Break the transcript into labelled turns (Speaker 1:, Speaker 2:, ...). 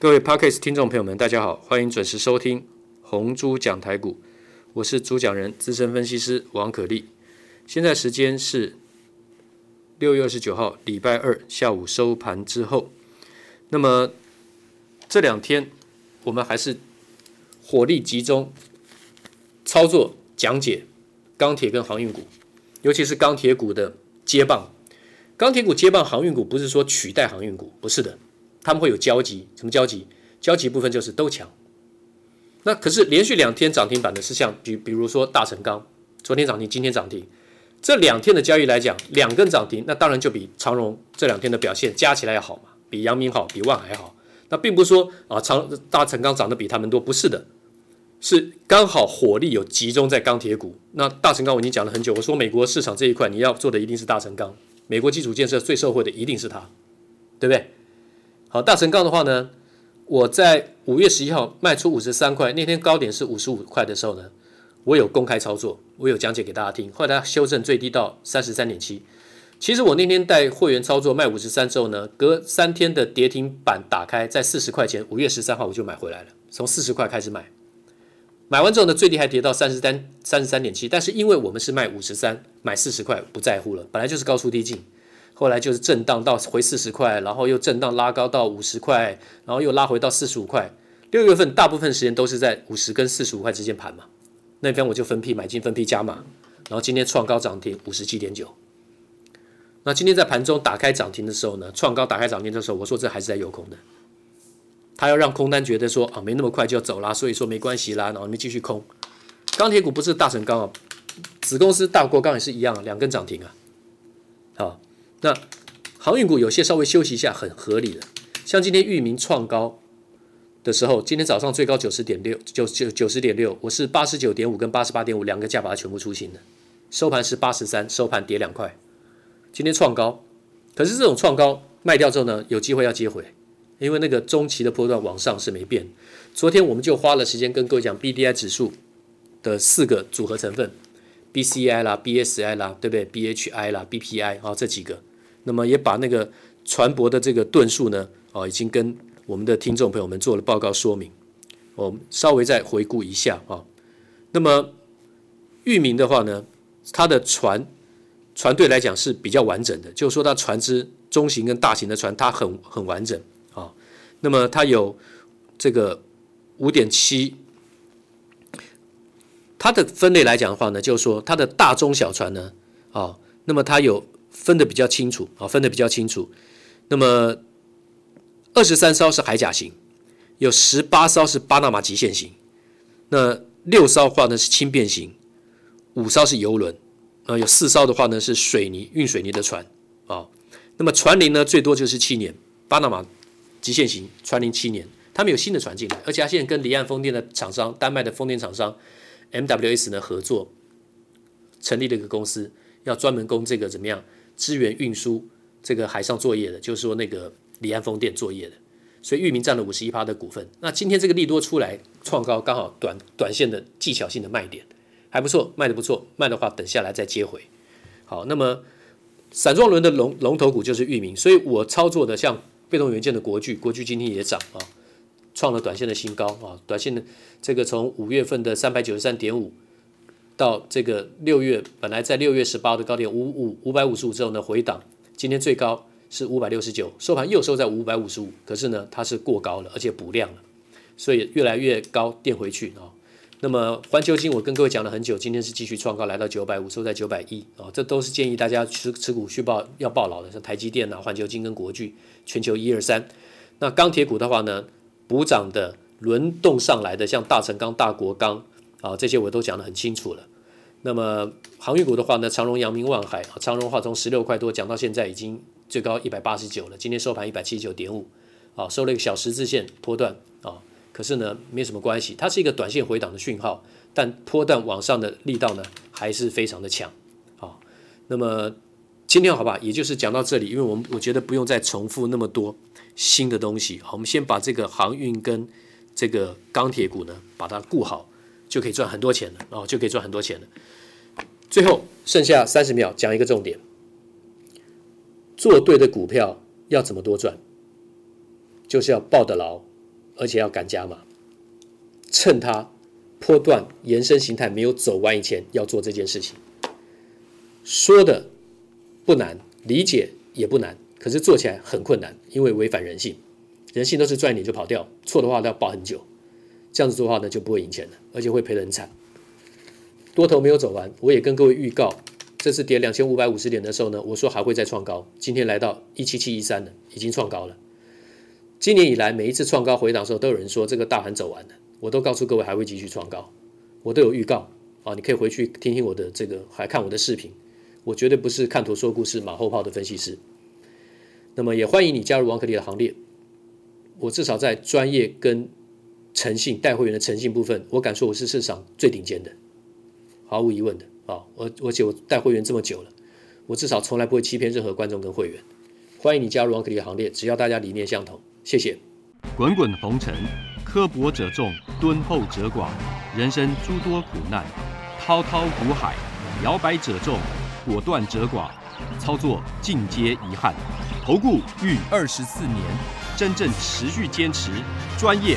Speaker 1: 各位 Podcast 听众朋友们，大家好，欢迎准时收听红猪讲台股，我是主讲人资深分析师王可立。现在时间是六月二十九号礼拜二下午收盘之后。那么这两天我们还是火力集中操作讲解钢铁跟航运股，尤其是钢铁股的接棒。钢铁股接棒航运股，不是说取代航运股，不是的。他们会有交集，什么交集？交集部分就是都强。那可是连续两天涨停板的是像比比如说大成钢，昨天涨停，今天涨停，这两天的交易来讲，两根涨停，那当然就比长荣这两天的表现加起来要好嘛，比阳明好，比万海好。那并不是说啊长大成钢涨得比他们多，不是的，是刚好火力有集中在钢铁股。那大成钢我已经讲了很久，我说美国市场这一块你要做的一定是大成钢，美国基础建设最受惠的一定是它，对不对？好，大成钢的话呢，我在五月十一号卖出五十三块，那天高点是五十五块的时候呢，我有公开操作，我有讲解给大家听。后来它修正最低到三十三点七。其实我那天带会员操作卖五十三之后呢，隔三天的跌停板打开在四十块钱，五月十三号我就买回来了，从四十块开始买，买完之后呢，最低还跌到三十三三十三点七，但是因为我们是卖五十三，买四十块不在乎了，本来就是高出低进。后来就是震荡到回四十块，然后又震荡拉高到五十块，然后又拉回到四十五块。六月份大部分时间都是在五十跟四十五块之间盘嘛，那边我就分批买进，分批加码，然后今天创高涨停五十七点九。那今天在盘中打开涨停的时候呢，创高打开涨停的时候，我说这还是在有空的，他要让空单觉得说啊没那么快就要走啦，所以说没关系啦，然后你们继续空。钢铁股不是大成钢啊，子公司大国钢也是一样，两根涨停啊，好。那航运股有些稍微休息一下，很合理的。像今天域名创高的时候，今天早上最高九十点六，九九九十点六，我是八十九点五跟八十八点五两个价把它全部出清的。收盘是八十三，收盘跌两块。今天创高，可是这种创高卖掉之后呢，有机会要接回，因为那个中期的波段往上是没变。昨天我们就花了时间跟各位讲 BDI 指数的四个组合成分，BCI 啦、BSI 啦，对不对？BHI 啦、BPI 啊这几个。那么也把那个船舶的这个吨数呢，哦，已经跟我们的听众朋友们做了报告说明。我们稍微再回顾一下啊。那么域名的话呢，它的船船队来讲是比较完整的，就是说它船只中型跟大型的船，它很很完整啊。那么它有这个五点七，它的分类来讲的话呢，就是说它的大中小船呢，啊，那么它有。分得比较清楚啊，分得比较清楚。那么二十三艘是海甲型，有十八艘是巴拿马极限型，那六艘的话呢是轻便型，五艘是游轮，啊，有四艘的话呢是水泥运水泥的船啊。那么船龄呢最多就是七年，巴拿马极限型船龄七年，他们有新的船进来，而且他现在跟离岸风电的厂商，丹麦的风电厂商 MWS 呢合作，成立了一个公司，要专门供这个怎么样？资源运输这个海上作业的，就是说那个离岸风电作业的，所以裕民占了五十一趴的股份。那今天这个利多出来创高，刚好短短线的技巧性的卖点，还不错，卖得不错，卖的话等下来再接回。好，那么散装轮的龙龙头股就是裕民，所以我操作的像被动元件的国巨，国巨今天也涨啊，创了短线的新高啊，短线的这个从五月份的三百九十三点五。到这个六月，本来在六月十八的高点五五五百五十五之后呢，回档，今天最高是五百六十九，收盘又收在五百五十五，可是呢，它是过高了，而且补量了，所以越来越高垫回去啊。那么环球金我跟各位讲了很久，今天是继续创高，来到九百五，收在九百一啊，这都是建议大家持持股续报要报牢的，像台积电啊、环球金跟国巨，全球一二三。那钢铁股的话呢，补涨的轮动上来的，像大成钢、大国钢啊，这些我都讲得很清楚了。那么航运股的话呢，长荣、阳明、万海啊，长荣话从十六块多讲到现在已经最高一百八十九了，今天收盘一百七十九点五，啊，收了一个小十字线波段啊，可是呢没什么关系，它是一个短线回档的讯号，但波段往上的力道呢还是非常的强，啊，那么今天好吧，也就是讲到这里，因为我们我觉得不用再重复那么多新的东西，好，我们先把这个航运跟这个钢铁股呢把它顾好。就可以赚很多钱了哦，就可以赚很多钱了。最后剩下三十秒，讲一个重点：做对的股票要怎么多赚？就是要抱得牢，而且要敢加码，趁它波段延伸形态没有走完以前，要做这件事情。说的不难，理解也不难，可是做起来很困难，因为违反人性。人性都是赚一点就跑掉，错的话都要抱很久。这样子做的话呢，就不会赢钱了，而且会赔得很惨。多头没有走完，我也跟各位预告，这次跌两千五百五十点的时候呢，我说还会再创高。今天来到一七七一三了，已经创高了。今年以来每一次创高回档的时候，都有人说这个大盘走完了，我都告诉各位还会继续创高，我都有预告啊，你可以回去听听我的这个，还看我的视频。我绝对不是看图说故事、马后炮的分析师。那么也欢迎你加入王可立的行列。我至少在专业跟诚信带会员的诚信部分，我敢说我是市场最顶尖的，毫无疑问的啊！我而且我带会员这么久了，我至少从来不会欺骗任何观众跟会员。欢迎你加入王可立的行列，只要大家理念相同。谢谢。
Speaker 2: 滚滚红尘，刻薄者众，敦厚者寡；人生诸多苦难，滔滔苦海，摇摆者众。果断者寡，操作尽皆遗憾。投顾逾二十四年，真正持续坚持、专业、